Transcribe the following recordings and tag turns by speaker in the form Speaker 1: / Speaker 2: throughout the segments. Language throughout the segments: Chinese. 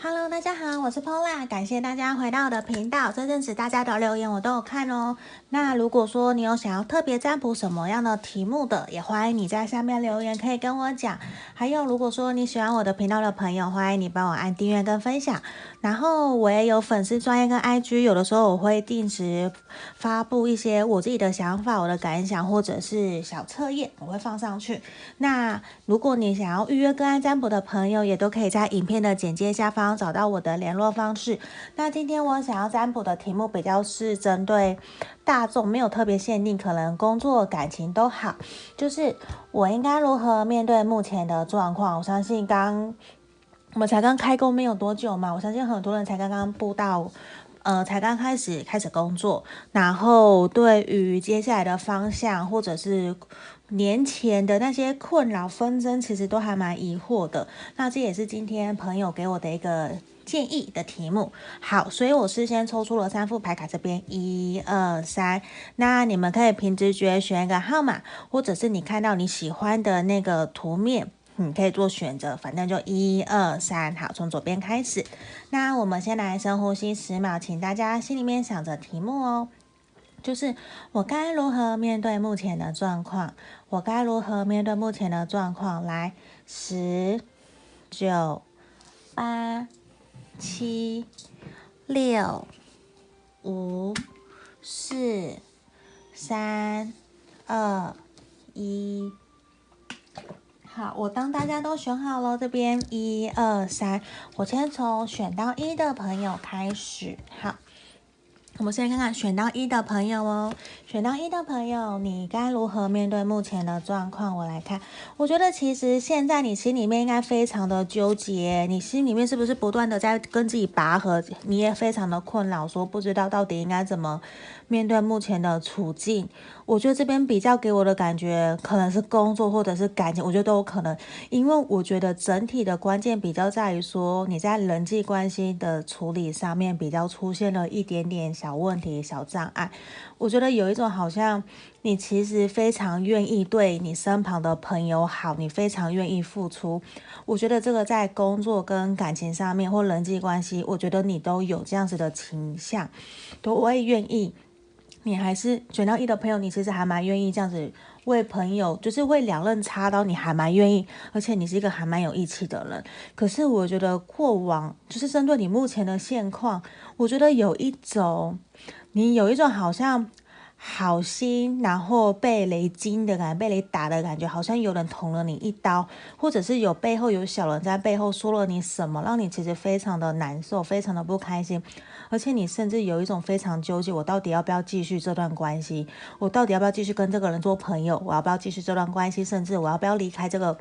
Speaker 1: Hello，大家好，我是 Pola，感谢大家回到我的频道。这阵子大家的留言我都有看哦。那如果说你有想要特别占卜什么样的题目的，也欢迎你在下面留言，可以跟我讲。还有，如果说你喜欢我的频道的朋友，欢迎你帮我按订阅跟分享。然后我也有粉丝专页跟 IG，有的时候我会定时发布一些我自己的想法、我的感想，或者是小测验，我会放上去。那如果你想要预约个案占卜的朋友，也都可以在影片的简介下方。找到我的联络方式。那今天我想要占卜的题目比较是针对大众，没有特别限定，可能工作、感情都好。就是我应该如何面对目前的状况？我相信刚我们才刚开工没有多久嘛，我相信很多人才刚刚步到，呃，才刚开始开始工作，然后对于接下来的方向或者是。年前的那些困扰纷争，其实都还蛮疑惑的。那这也是今天朋友给我的一个建议的题目。好，所以我事先抽出了三副牌卡，这边一二三。那你们可以凭直觉选一个号码，或者是你看到你喜欢的那个图面，你可以做选择。反正就一二三。好，从左边开始。那我们先来深呼吸十秒，请大家心里面想着题目哦。就是我该如何面对目前的状况？我该如何面对目前的状况？来，十、九、八、七、六、五、四、三、二、一。好，我当大家都选好了，这边一二三，我先从选到一的朋友开始。好。我们先看看选到一的朋友哦，选到一的朋友，你该如何面对目前的状况？我来看，我觉得其实现在你心里面应该非常的纠结，你心里面是不是不断的在跟自己拔河？你也非常的困扰，说不知道到底应该怎么面对目前的处境。我觉得这边比较给我的感觉，可能是工作或者是感情，我觉得都有可能。因为我觉得整体的关键比较在于说，你在人际关系的处理上面比较出现了一点点小问题、小障碍。我觉得有一种好像你其实非常愿意对你身旁的朋友好，你非常愿意付出。我觉得这个在工作跟感情上面或人际关系，我觉得你都有这样子的倾向，都我也愿意。你还是选到一的朋友，你其实还蛮愿意这样子为朋友，就是为两刃插刀，你还蛮愿意，而且你是一个还蛮有义气的人。可是我觉得过往就是针对你目前的现况，我觉得有一种，你有一种好像好心，然后被雷击的感觉，被雷打的感觉，好像有人捅了你一刀，或者是有背后有小人在背后说了你什么，让你其实非常的难受，非常的不开心。而且你甚至有一种非常纠结，我到底要不要继续这段关系？我到底要不要继续跟这个人做朋友？我要不要继续这段关系？甚至我要不要离开这个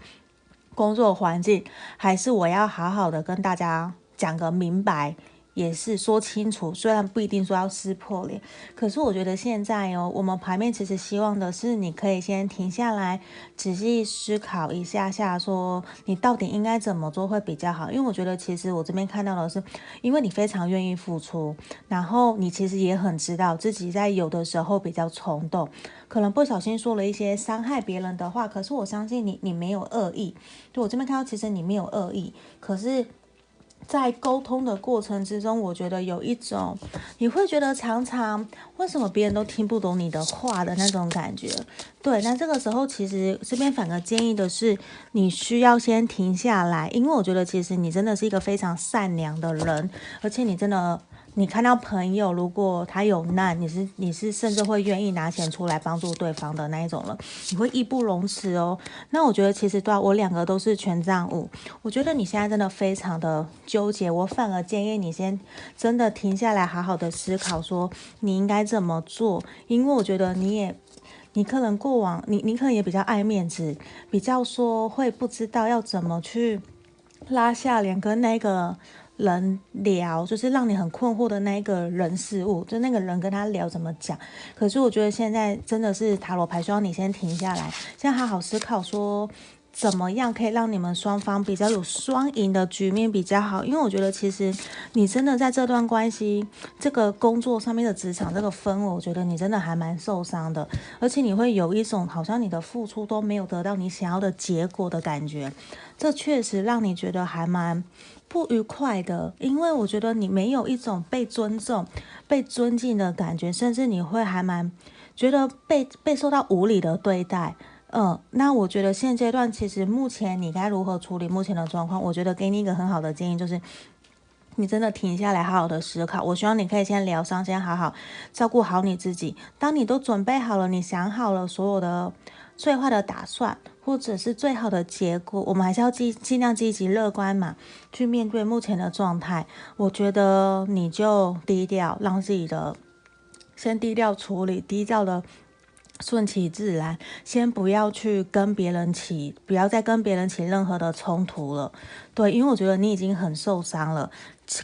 Speaker 1: 工作环境？还是我要好好的跟大家讲个明白？也是说清楚，虽然不一定说要撕破脸，可是我觉得现在哦，我们牌面其实希望的是你可以先停下来，仔细思考一下下，说你到底应该怎么做会比较好。因为我觉得其实我这边看到的是，因为你非常愿意付出，然后你其实也很知道自己在有的时候比较冲动，可能不小心说了一些伤害别人的话。可是我相信你，你没有恶意。对，我这边看到，其实你没有恶意，可是。在沟通的过程之中，我觉得有一种，你会觉得常常为什么别人都听不懂你的话的那种感觉。对，那这个时候其实这边反而建议的是，你需要先停下来，因为我觉得其实你真的是一个非常善良的人，而且你真的。你看到朋友，如果他有难，你是你是甚至会愿意拿钱出来帮助对方的那一种了，你会义不容辞哦。那我觉得其实对啊，我两个都是权杖五，我觉得你现在真的非常的纠结，我反而建议你先真的停下来，好好的思考说你应该怎么做，因为我觉得你也你可能过往你你可能也比较爱面子，比较说会不知道要怎么去拉下脸跟那个。人聊就是让你很困惑的那一个人事物，就那个人跟他聊怎么讲。可是我觉得现在真的是塔罗牌需要你先停下来，先好好思考说怎么样可以让你们双方比较有双赢的局面比较好。因为我觉得其实你真的在这段关系、这个工作上面的职场这个氛围，我觉得你真的还蛮受伤的，而且你会有一种好像你的付出都没有得到你想要的结果的感觉。这确实让你觉得还蛮。不愉快的，因为我觉得你没有一种被尊重、被尊敬的感觉，甚至你会还蛮觉得被被受到无理的对待。嗯，那我觉得现阶段其实目前你该如何处理目前的状况？我觉得给你一个很好的建议，就是你真的停下来，好好的思考。我希望你可以先疗伤，先好好照顾好你自己。当你都准备好了，你想好了所有的最坏的打算，或者是最好的结果，我们还是要尽尽量积极乐观嘛，去面对目前的状态。我觉得你就低调，让自己的先低调处理，低调的。顺其自然，先不要去跟别人起，不要再跟别人起任何的冲突了。对，因为我觉得你已经很受伤了。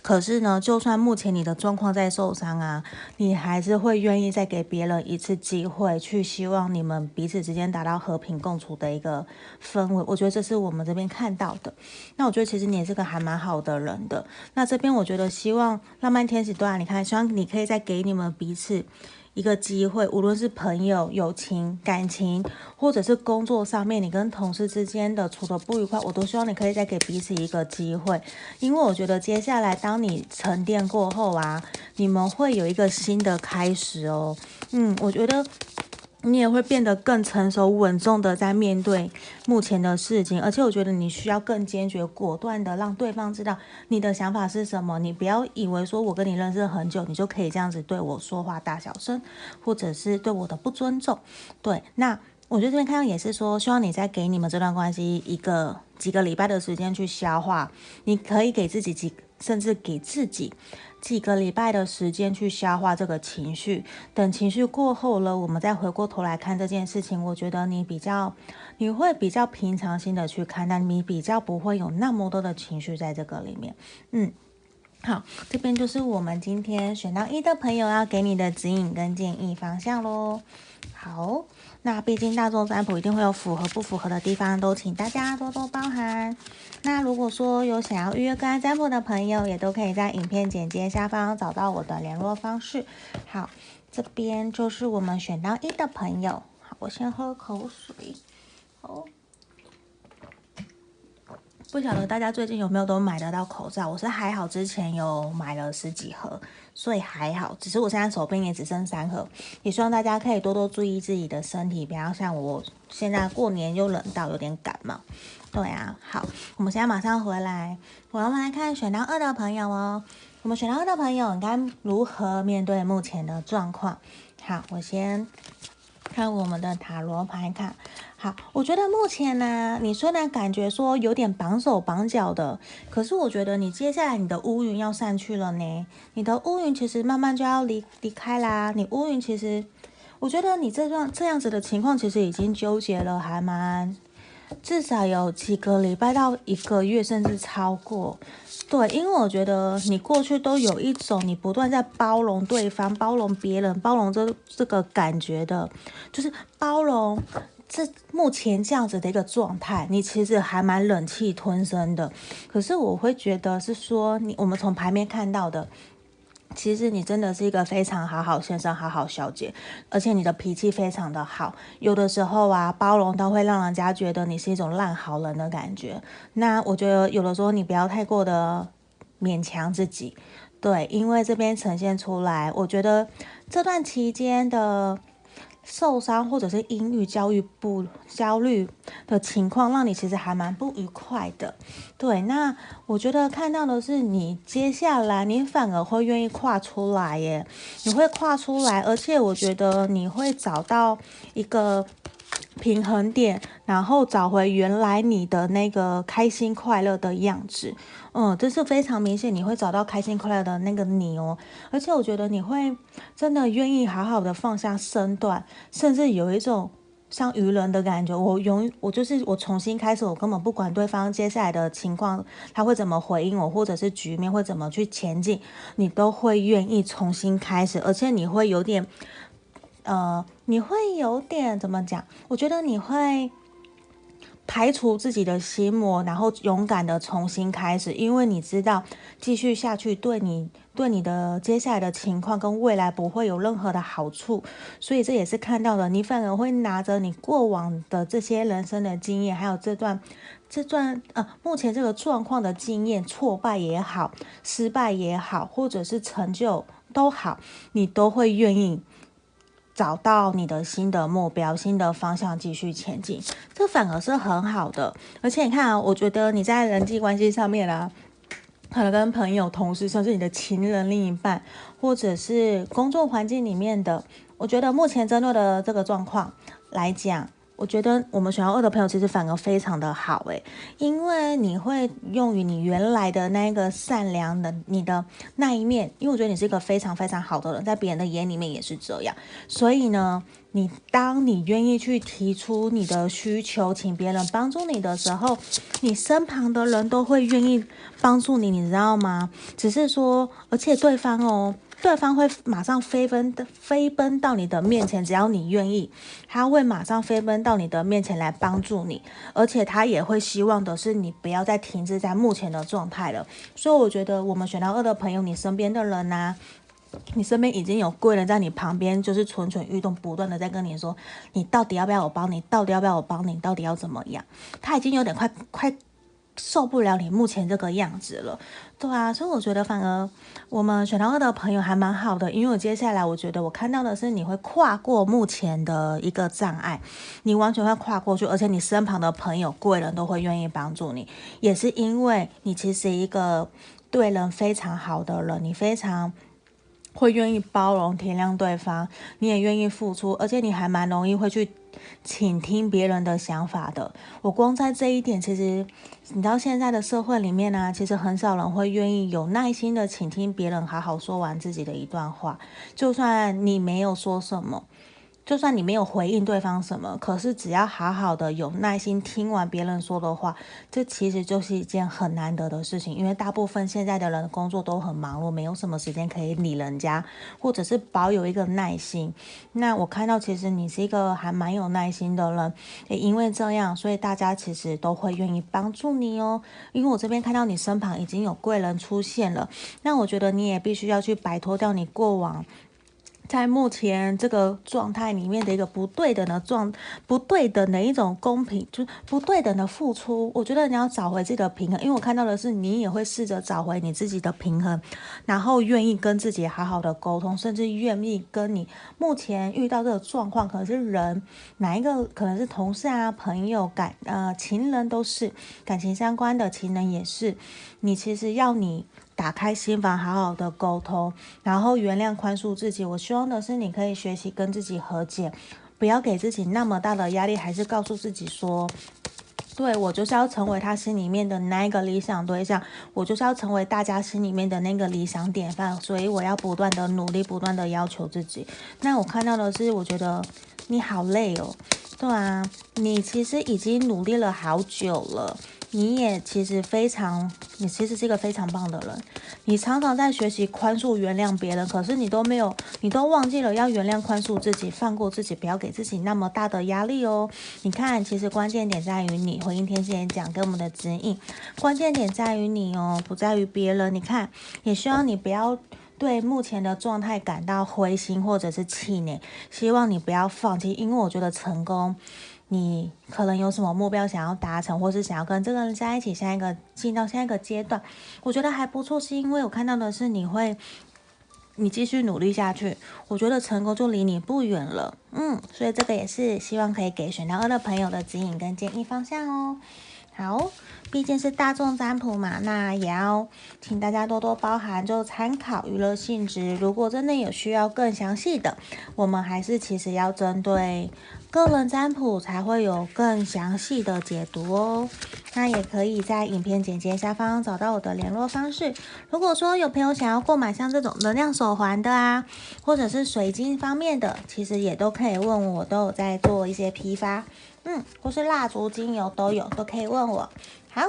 Speaker 1: 可是呢，就算目前你的状况在受伤啊，你还是会愿意再给别人一次机会，去希望你们彼此之间达到和平共处的一个氛围。我觉得这是我们这边看到的。那我觉得其实你也是个还蛮好的人的。那这边我觉得希望浪漫天使对你看，希望你可以再给你们彼此。一个机会，无论是朋友、友情、感情，或者是工作上面，你跟同事之间的处的不愉快，我都希望你可以再给彼此一个机会，因为我觉得接下来当你沉淀过后啊，你们会有一个新的开始哦。嗯，我觉得。你也会变得更成熟稳重的在面对目前的事情，而且我觉得你需要更坚决果断的让对方知道你的想法是什么。你不要以为说我跟你认识很久，你就可以这样子对我说话大小声，或者是对我的不尊重。对，那我觉得这边看到也是说，希望你再给你们这段关系一个几个礼拜的时间去消化，你可以给自己几，甚至给自己。几个礼拜的时间去消化这个情绪，等情绪过后了，我们再回过头来看这件事情。我觉得你比较，你会比较平常心的去看，但你比较不会有那么多的情绪在这个里面。嗯，好，这边就是我们今天选到一的朋友要给你的指引跟建议方向喽。好，那毕竟大众占卜一定会有符合不符合的地方，都请大家多多包涵。那如果说有想要预约个案占卜的朋友，也都可以在影片简介下方找到我的联络方式。好，这边就是我们选到一的朋友。好，我先喝口水。好。不晓得大家最近有没有都买得到口罩？我是还好，之前有买了十几盒，所以还好。只是我现在手边也只剩三盒，也希望大家可以多多注意自己的身体，不要像我现在过年又冷到有点感冒。对啊，好，我们现在马上回来，我们来看选到二的朋友哦。我们选到二的朋友，你该如何面对目前的状况？好，我先看我们的塔罗牌卡。好，我觉得目前呢，你虽然感觉说有点绑手绑脚的，可是我觉得你接下来你的乌云要散去了呢。你的乌云其实慢慢就要离离开啦。你乌云其实，我觉得你这段这样子的情况其实已经纠结了，还蛮至少有几个礼拜到一个月，甚至超过。对，因为我觉得你过去都有一种你不断在包容对方、包容别人、包容这这个感觉的，就是包容。这目前这样子的一个状态，你其实还蛮忍气吞声的。可是我会觉得是说，你我们从牌面看到的，其实你真的是一个非常好好先生、好好小姐，而且你的脾气非常的好。有的时候啊，包容都会让人家觉得你是一种烂好人的感觉。那我觉得有的时候你不要太过的勉强自己，对，因为这边呈现出来，我觉得这段期间的。受伤或者是阴郁、焦虑不焦虑的情况，让你其实还蛮不愉快的。对，那我觉得看到的是你接下来你反而会愿意跨出来耶，你会跨出来，而且我觉得你会找到一个平衡点，然后找回原来你的那个开心快乐的样子。嗯，这是非常明显，你会找到开心快乐的那个你哦，而且我觉得你会真的愿意好好的放下身段，甚至有一种像愚人的感觉。我永我就是我重新开始，我根本不管对方接下来的情况，他会怎么回应我，或者是局面会怎么去前进，你都会愿意重新开始，而且你会有点，呃，你会有点怎么讲？我觉得你会。排除自己的心魔，然后勇敢的重新开始，因为你知道继续下去对你、对你的接下来的情况跟未来不会有任何的好处，所以这也是看到了，你反而会拿着你过往的这些人生的经验，还有这段、这段呃目前这个状况的经验，挫败也好，失败也好，或者是成就都好，你都会愿意。找到你的新的目标、新的方向，继续前进，这反而是很好的。而且你看啊，我觉得你在人际关系上面啊，可能跟朋友、同事，甚至你的情人、另一半，或者是工作环境里面的，我觉得目前针对的这个状况来讲。我觉得我们选到二的朋友其实反而非常的好诶，因为你会用于你原来的那个善良的你的那一面，因为我觉得你是一个非常非常好的人，在别人的眼里面也是这样。所以呢，你当你愿意去提出你的需求，请别人帮助你的时候，你身旁的人都会愿意帮助你，你知道吗？只是说，而且对方哦。对方会马上飞奔的飞奔到你的面前，只要你愿意，他会马上飞奔到你的面前来帮助你，而且他也会希望的是你不要再停滞在目前的状态了。所以我觉得我们选到二的朋友，你身边的人呐、你身边已经有贵人在你旁边，就是蠢蠢欲动，不断的在跟你说，你到底要不要我帮你？到底要不要我帮你？到底要怎么样？他已经有点快快。受不了你目前这个样子了，对啊，所以我觉得反而我们选到二的朋友还蛮好的，因为我接下来我觉得我看到的是你会跨过目前的一个障碍，你完全会跨过去，而且你身旁的朋友贵人都会愿意帮助你，也是因为你其实一个对人非常好的人，你非常会愿意包容体谅对方，你也愿意付出，而且你还蛮容易会去。倾听别人的想法的，我光在这一点，其实你知道现在的社会里面呢、其实很少人会愿意有耐心的倾听别人好好说完自己的一段话，就算你没有说什么。就算你没有回应对方什么，可是只要好好的有耐心听完别人说的话，这其实就是一件很难得的事情。因为大部分现在的人工作都很忙碌，没有什么时间可以理人家，或者是保有一个耐心。那我看到其实你是一个还蛮有耐心的人，也因为这样，所以大家其实都会愿意帮助你哦。因为我这边看到你身旁已经有贵人出现了，那我觉得你也必须要去摆脱掉你过往。在目前这个状态里面的一个不对等的状，不对等的一种公平，就是不对等的付出。我觉得你要找回自己的平衡，因为我看到的是你也会试着找回你自己的平衡，然后愿意跟自己好好的沟通，甚至愿意跟你目前遇到这个状况，可能是人哪一个，可能是同事啊、朋友、感呃情人都是感情相关的情人也是，你其实要你。打开心房，好好的沟通，然后原谅、宽恕自己。我希望的是，你可以学习跟自己和解，不要给自己那么大的压力，还是告诉自己说，对，我就是要成为他心里面的那个理想对象，我就是要成为大家心里面的那个理想典范，所以我要不断的努力，不断的要求自己。那我看到的是，我觉得你好累哦，对啊，你其实已经努力了好久了。你也其实非常，你其实是一个非常棒的人。你常常在学习宽恕、原谅别人，可是你都没有，你都忘记了要原谅、宽恕自己，放过自己，不要给自己那么大的压力哦。你看，其实关键点在于你，回应天使也讲给我们的指引，关键点在于你哦，不在于别人。你看，也希望你不要对目前的状态感到灰心或者是气馁，希望你不要放弃，因为我觉得成功。你可能有什么目标想要达成，或是想要跟这个人在一起，下一个进到下一个阶段，我觉得还不错，是因为我看到的是你会，你继续努力下去，我觉得成功就离你不远了，嗯，所以这个也是希望可以给选到二的朋友的指引跟建议方向哦。好，毕竟是大众占卜嘛，那也要请大家多多包涵，就参考娱乐性质。如果真的有需要更详细的，我们还是其实要针对个人占卜才会有更详细的解读哦。那也可以在影片简介下方找到我的联络方式。如果说有朋友想要购买像这种能量手环的啊，或者是水晶方面的，其实也都可以问我，都有在做一些批发。嗯，或是蜡烛、精油都有，都可以问我。好，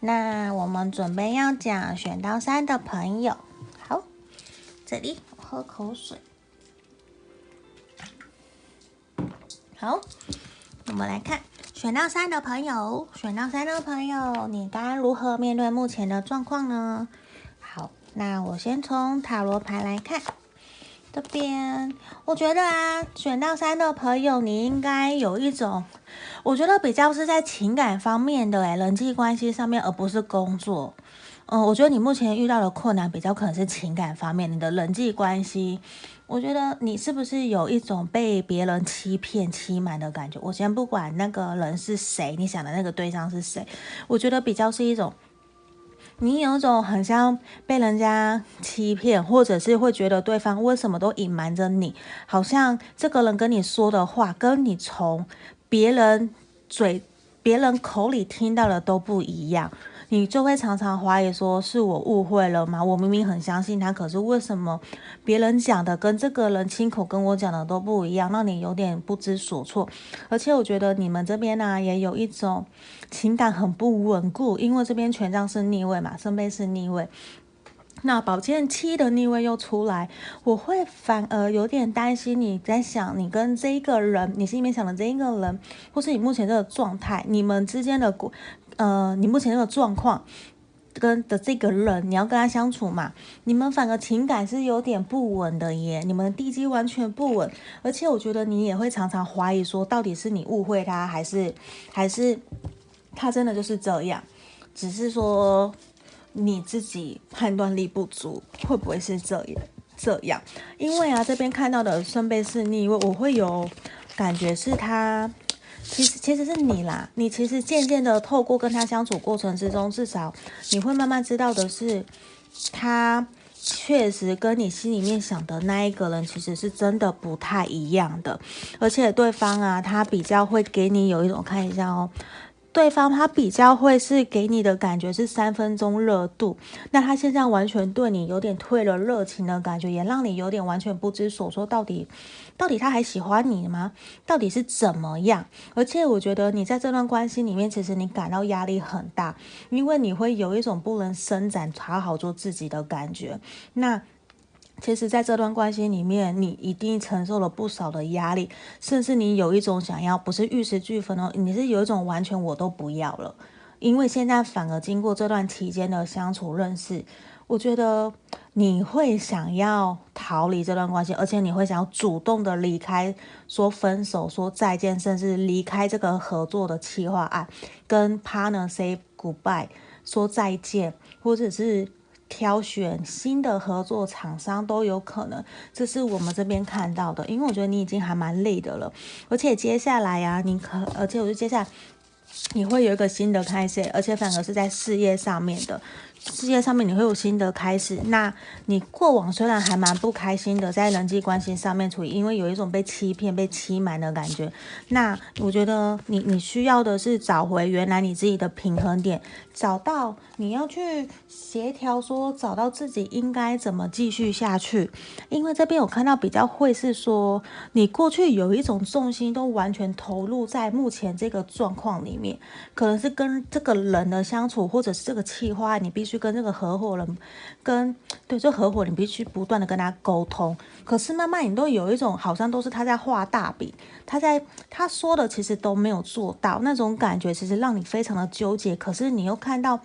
Speaker 1: 那我们准备要讲选到三的朋友。好，这里喝口水。好，我们来看选到三的朋友，选到三的朋友，你该如何面对目前的状况呢？好，那我先从塔罗牌来看。这边，我觉得啊，选到三的朋友，你应该有一种，我觉得比较是在情感方面的，诶，人际关系上面，而不是工作。嗯，我觉得你目前遇到的困难比较可能是情感方面，你的人际关系。我觉得你是不是有一种被别人欺骗、欺瞒的感觉？我先不管那个人是谁，你想的那个对象是谁，我觉得比较是一种。你有一种很像被人家欺骗，或者是会觉得对方为什么都隐瞒着你，好像这个人跟你说的话，跟你从别人嘴、别人口里听到的都不一样。你就会常常怀疑说，是我误会了吗？我明明很相信他，可是为什么别人讲的跟这个人亲口跟我讲的都不一样，让你有点不知所措。而且我觉得你们这边呢、也有一种情感很不稳固，因为这边权杖是逆位嘛，圣杯是逆位，那宝剑七的逆位又出来，我会反而有点担心你在想，你跟这一个人，你心里面想的这一个人，或是你目前这个状态，你们之间的呃，你目前这个状况跟的这个人，你要跟他相处嘛？你们反而情感是有点不稳的耶，你们的地基完全不稳，而且我觉得你也会常常怀疑说，到底是你误会他，还是还是他真的就是这样？只是说你自己判断力不足，会不会是这样？这样？因为啊，这边看到的圣杯是逆位，我会有感觉是他。其实其实是你啦，你其实渐渐的透过跟他相处过程之中，至少你会慢慢知道的是，他确实跟你心里面想的那一个人，其实是真的不太一样的，而且对方啊，他比较会给你有一种看一下哦。对方他比较会是给你的感觉是三分钟热度，那他现在完全对你有点退了热情的感觉，也让你有点完全不知所措，到底到底他还喜欢你吗？到底是怎么样？而且我觉得你在这段关系里面，其实你感到压力很大，因为你会有一种不能伸展、好好做自己的感觉。那。其实，在这段关系里面，你一定承受了不少的压力，甚至你有一种想要，不是玉石俱焚哦，你是有一种完全我都不要了，因为现在反而经过这段期间的相处认识，我觉得你会想要逃离这段关系，而且你会想要主动的离开，说分手，说再见，甚至离开这个合作的企划案，跟 partner say goodbye，说再见，或者是。挑选新的合作厂商都有可能，这是我们这边看到的。因为我觉得你已经还蛮累的了，而且接下来呀、啊，你可，而且我觉得接下来你会有一个新的开始，而且反而是在事业上面的。世界上面你会有新的开始，那你过往虽然还蛮不开心的，在人际关系上面处于，因为有一种被欺骗、被欺瞒的感觉。那我觉得你你需要的是找回原来你自己的平衡点，找到你要去协调，说找到自己应该怎么继续下去。因为这边我看到比较会是说，你过去有一种重心都完全投入在目前这个状况里面，可能是跟这个人的相处，或者是这个企划，你必须。去跟这个合伙人，跟对这合伙人必须不断的跟他沟通。可是慢慢你都有一种好像都是他在画大饼，他在他说的其实都没有做到那种感觉，其实让你非常的纠结。可是你又看到。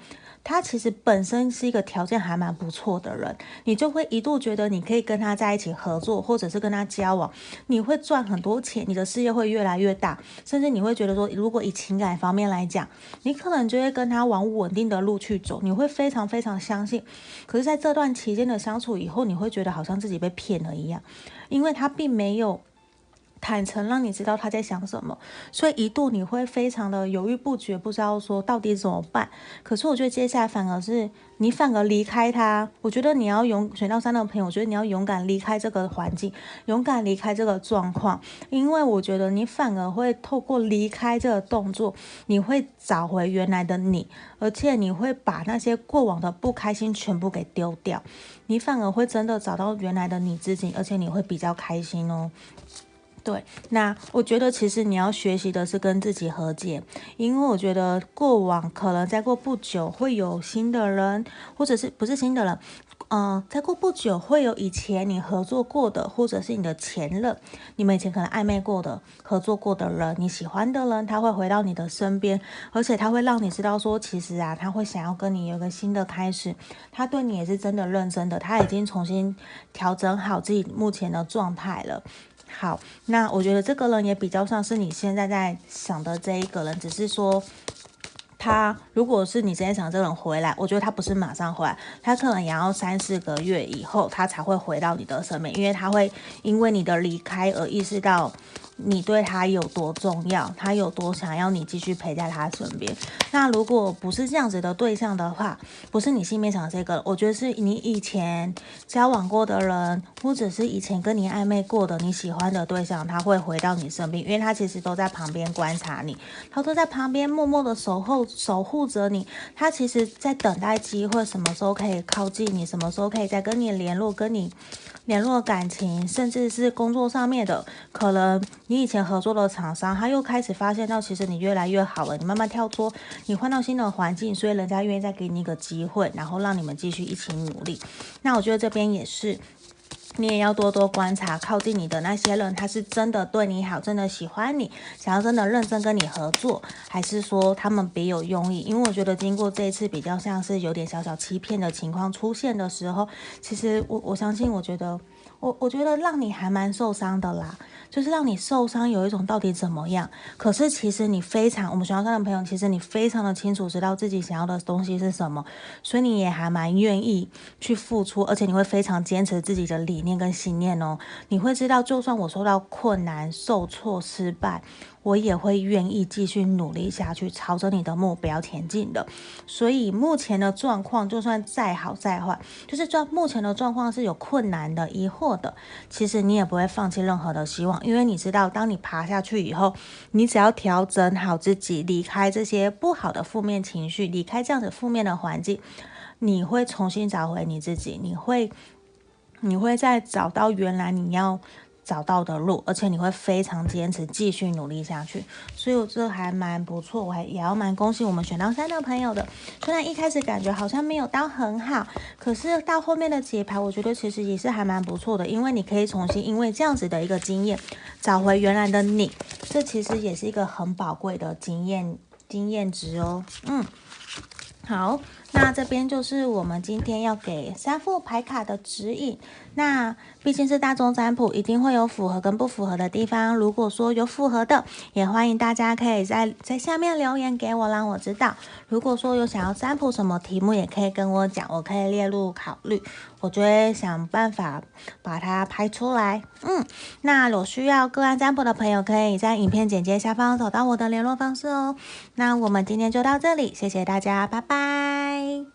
Speaker 1: 他其实本身是一个条件还蛮不错的人，你就会一度觉得你可以跟他在一起合作，或者是跟他交往，你会赚很多钱，你的事业会越来越大，甚至你会觉得说，如果以情感方面来讲，你可能就会跟他往稳定的路去走，你会非常非常相信。可是，在这段期间的相处以后，你会觉得好像自己被骗了一样，因为他并没有。坦诚让你知道他在想什么，所以一度你会非常的犹豫不决，不知道说到底怎么办。可是我觉得接下来反而是你反而离开他。我觉得你要勇选到三的朋友，我觉得你要勇敢离开这个环境，勇敢离开这个状况，因为我觉得你反而会透过离开这个动作，你会找回原来的你，而且你会把那些过往的不开心全部给丢掉，你反而会真的找到原来的你自己，而且你会比较开心哦。对，那我觉得其实你要学习的是跟自己和解，因为我觉得过往可能再过不久会有新的人，或者是不是新的人，嗯、呃，再过不久会有以前你合作过的，或者是你的前任，你们以前可能暧昧过的、合作过的人，你喜欢的人，他会回到你的身边，而且他会让你知道说，其实啊，他会想要跟你有个新的开始，他对你也是真的认真的，他已经重新调整好自己目前的状态了。好，那我觉得这个人也比较像是你现在在想的这一个人，只是说他如果是你之前想这个人回来，我觉得他不是马上回来，他可能也要三四个月以后他才会回到你的身边，因为他会因为你的离开而意识到。你对他有多重要，他有多想要你继续陪在他身边。那如果不是这样子的对象的话，不是你心里面想这个，我觉得是你以前交往过的人，或者是以前跟你暧昧过的你喜欢的对象，他会回到你身边，因为他其实都在旁边观察你，他都在旁边默默的守候、守护着你。他其实在等待机会，什么时候可以靠近你，什么时候可以再跟你联络，跟你联络感情，甚至是工作上面的可能。你以前合作的厂商，他又开始发现到，其实你越来越好了。你慢慢跳脱，你换到新的环境，所以人家愿意再给你一个机会，然后让你们继续一起努力。那我觉得这边也是，你也要多多观察靠近你的那些人，他是真的对你好，真的喜欢你，想要真的认真跟你合作，还是说他们别有用意？因为我觉得经过这一次比较像是有点小小欺骗的情况出现的时候，其实我我相信，我觉得我我觉得让你还蛮受伤的啦。就是让你受伤，有一种到底怎么样？可是其实你非常，我们学校上的朋友，其实你非常的清楚，知道自己想要的东西是什么，所以你也还蛮愿意去付出，而且你会非常坚持自己的理念跟信念哦。你会知道，就算我受到困难、受挫、失败。我也会愿意继续努力下去，朝着你的目标前进的。所以目前的状况，就算再好再坏，就是状目前的状况是有困难的、疑惑的，其实你也不会放弃任何的希望，因为你知道，当你爬下去以后，你只要调整好自己，离开这些不好的负面情绪，离开这样子负面的环境，你会重新找回你自己，你会，你会再找到原来你要。找到的路，而且你会非常坚持，继续努力下去，所以我这还蛮不错，我还也要蛮恭喜我们选到三的朋友的。虽然一开始感觉好像没有到很好，可是到后面的解牌，我觉得其实也是还蛮不错的，因为你可以重新因为这样子的一个经验，找回原来的你，这其实也是一个很宝贵的经验经验值哦。嗯，好。那这边就是我们今天要给三副牌卡的指引。那毕竟是大众占卜，一定会有符合跟不符合的地方。如果说有符合的，也欢迎大家可以在在下面留言给我，让我知道。如果说有想要占卜什么题目，也可以跟我讲，我可以列入考虑，我就会想办法把它拍出来。嗯，那有需要个案占卜的朋友，可以在影片简介下方找到我的联络方式哦。那我们今天就到这里，谢谢大家，拜拜。Bye.